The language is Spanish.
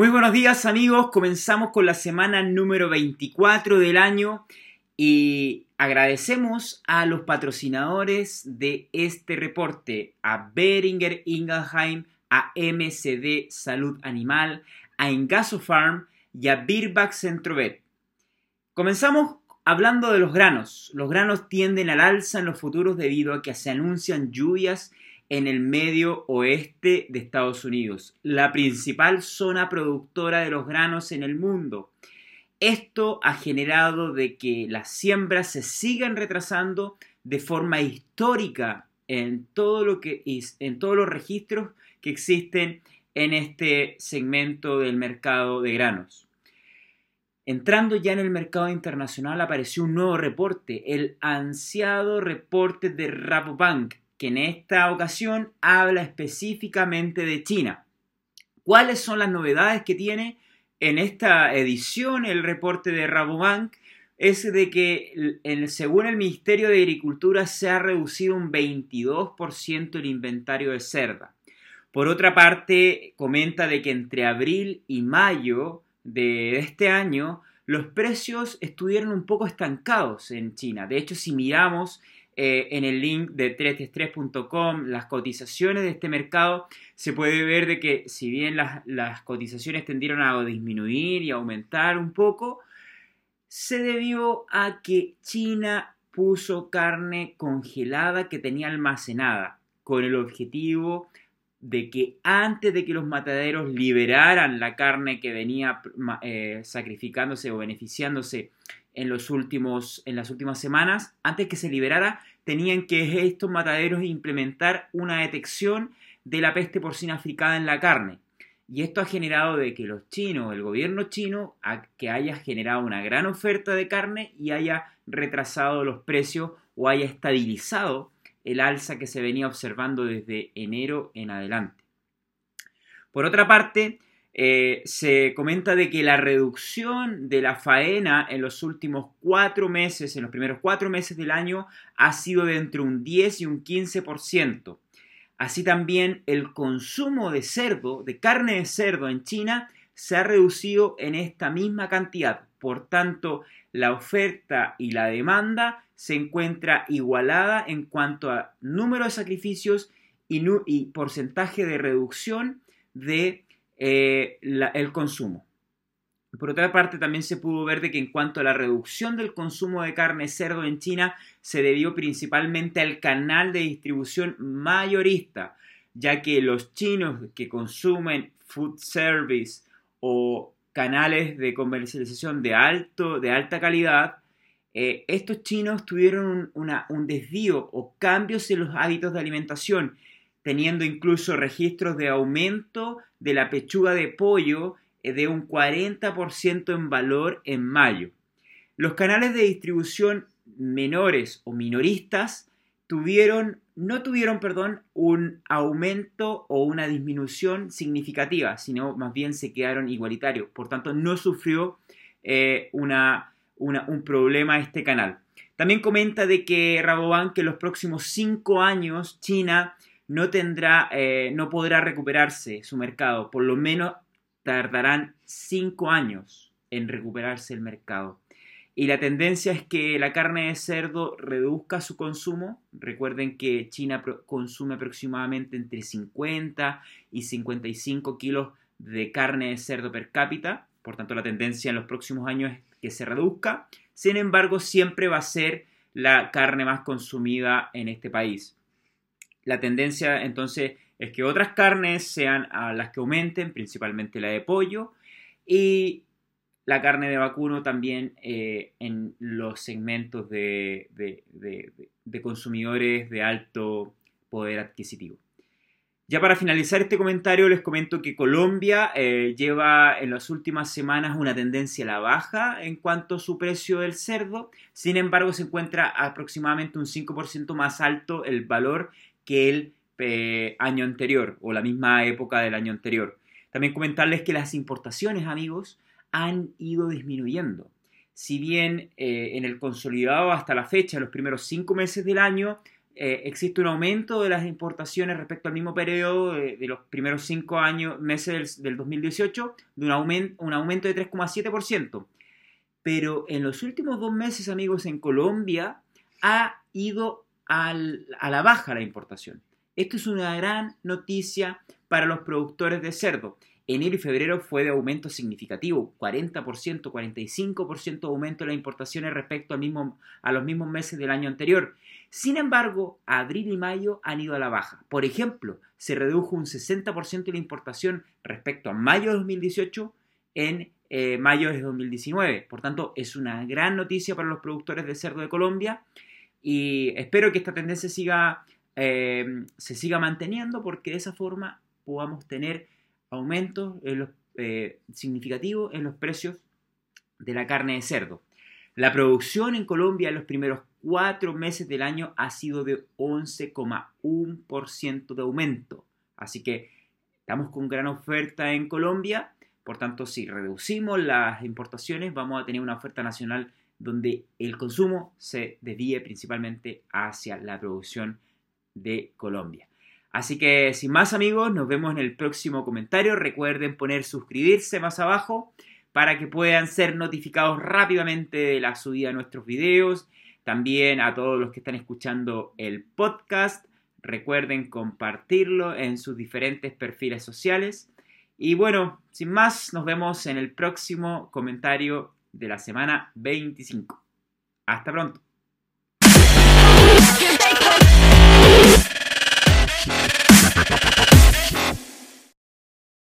Muy buenos días amigos, comenzamos con la semana número 24 del año y agradecemos a los patrocinadores de este reporte, a Beringer Ingelheim, a MCD Salud Animal, a Engaso Farm y a Birback Centrovet. Comenzamos hablando de los granos. Los granos tienden al alza en los futuros debido a que se anuncian lluvias en el medio oeste de Estados Unidos, la principal zona productora de los granos en el mundo. Esto ha generado de que las siembras se sigan retrasando de forma histórica en todo lo que en todos los registros que existen en este segmento del mercado de granos. Entrando ya en el mercado internacional apareció un nuevo reporte, el ansiado reporte de Rabobank, que en esta ocasión habla específicamente de China. ¿Cuáles son las novedades que tiene en esta edición el reporte de Rabobank? Es de que según el Ministerio de Agricultura se ha reducido un 22% el inventario de cerda. Por otra parte, comenta de que entre abril y mayo de este año los precios estuvieron un poco estancados en China. De hecho, si miramos eh, en el link de 3 las cotizaciones de este mercado, se puede ver de que si bien las, las cotizaciones tendieron a disminuir y aumentar un poco, se debió a que China puso carne congelada que tenía almacenada con el objetivo de que antes de que los mataderos liberaran la carne que venía eh, sacrificándose o beneficiándose en, los últimos, en las últimas semanas, antes que se liberara, tenían que estos mataderos implementar una detección de la peste porcina africana en la carne. Y esto ha generado de que los chinos, el gobierno chino, que haya generado una gran oferta de carne y haya retrasado los precios o haya estabilizado el alza que se venía observando desde enero en adelante. Por otra parte, eh, se comenta de que la reducción de la faena en los últimos cuatro meses, en los primeros cuatro meses del año, ha sido de entre un 10 y un 15%. Así también el consumo de cerdo, de carne de cerdo en China, se ha reducido en esta misma cantidad. Por tanto, la oferta y la demanda se encuentra igualada en cuanto a número de sacrificios y, porcentaje de reducción de eh, el consumo. Por otra parte, también se pudo ver de que en cuanto a la reducción del consumo de carne cerdo en China, se debió principalmente al canal de distribución mayorista, ya que los chinos que consumen food service o canales de comercialización de, alto, de alta calidad, eh, estos chinos tuvieron un desvío o cambios en los hábitos de alimentación teniendo incluso registros de aumento de la pechuga de pollo eh, de un 40% en valor en mayo. Los canales de distribución menores o minoristas tuvieron, no tuvieron perdón, un aumento o una disminución significativa, sino más bien se quedaron igualitarios. Por tanto, no sufrió eh, una, un problema este canal. También comenta de que Rabobank que en los próximos cinco años China no tendrá, eh, no podrá recuperarse su mercado. Por lo menos tardarán cinco años en recuperarse el mercado. Y la tendencia es que la carne de cerdo reduzca su consumo. Recuerden que China consume aproximadamente entre 50 y 55 kilos de carne de cerdo per cápita. Por tanto, la tendencia en los próximos años es que se reduzca. Sin embargo, siempre va a ser la carne más consumida en este país. La tendencia entonces es que otras carnes sean a las que aumenten, principalmente la de pollo, y la carne de vacuno también eh, en los segmentos de, de consumidores de alto poder adquisitivo. Ya para finalizar este comentario les comento que Colombia eh, lleva en las últimas semanas una tendencia a la baja en cuanto a su precio del cerdo, sin embargo se encuentra aproximadamente un 5% más alto el valor que el eh, año anterior o la misma época del año anterior. También comentarles que las importaciones, amigos, han ido disminuyendo. Si bien eh, en el consolidado hasta la fecha, los primeros cinco meses del año, eh, existe un aumento de las importaciones respecto al mismo periodo de, los primeros cinco años, meses del, 2018, de un, aumento, un aumento de 3,7%. Pero en los últimos dos meses, amigos, en Colombia ha ido a la baja la importación. Esto es una gran noticia para los productores de cerdo. Enero y febrero fue de aumento significativo, 40%, 45% de aumento de las importaciones respecto al mismo, a los mismos meses del año anterior. Sin embargo, abril y mayo han ido a la baja. Por ejemplo, se redujo un 60% de la importación respecto a mayo de 2018 en eh, mayo de 2019. Por tanto, es una gran noticia para los productores de cerdo de Colombia y espero que esta tendencia siga, eh, se siga manteniendo porque de esa forma podamos tener aumentos eh, significativos en los precios de la carne de cerdo. La producción en Colombia en los primeros cuatro meses del año ha sido de 11,1% de aumento. Así que estamos con gran oferta en Colombia. Por tanto, si reducimos las importaciones, vamos a tener una oferta nacional donde el consumo se desvíe principalmente hacia la producción de Colombia. Así que sin más amigos, nos vemos en el próximo comentario. Recuerden poner suscribirse más abajo para que puedan ser notificados rápidamente de la subida de nuestros videos. También a todos los que están escuchando el podcast, recuerden compartirlo en sus diferentes perfiles sociales. Y bueno, sin más, nos vemos en el próximo comentario de la semana 25. Hasta pronto.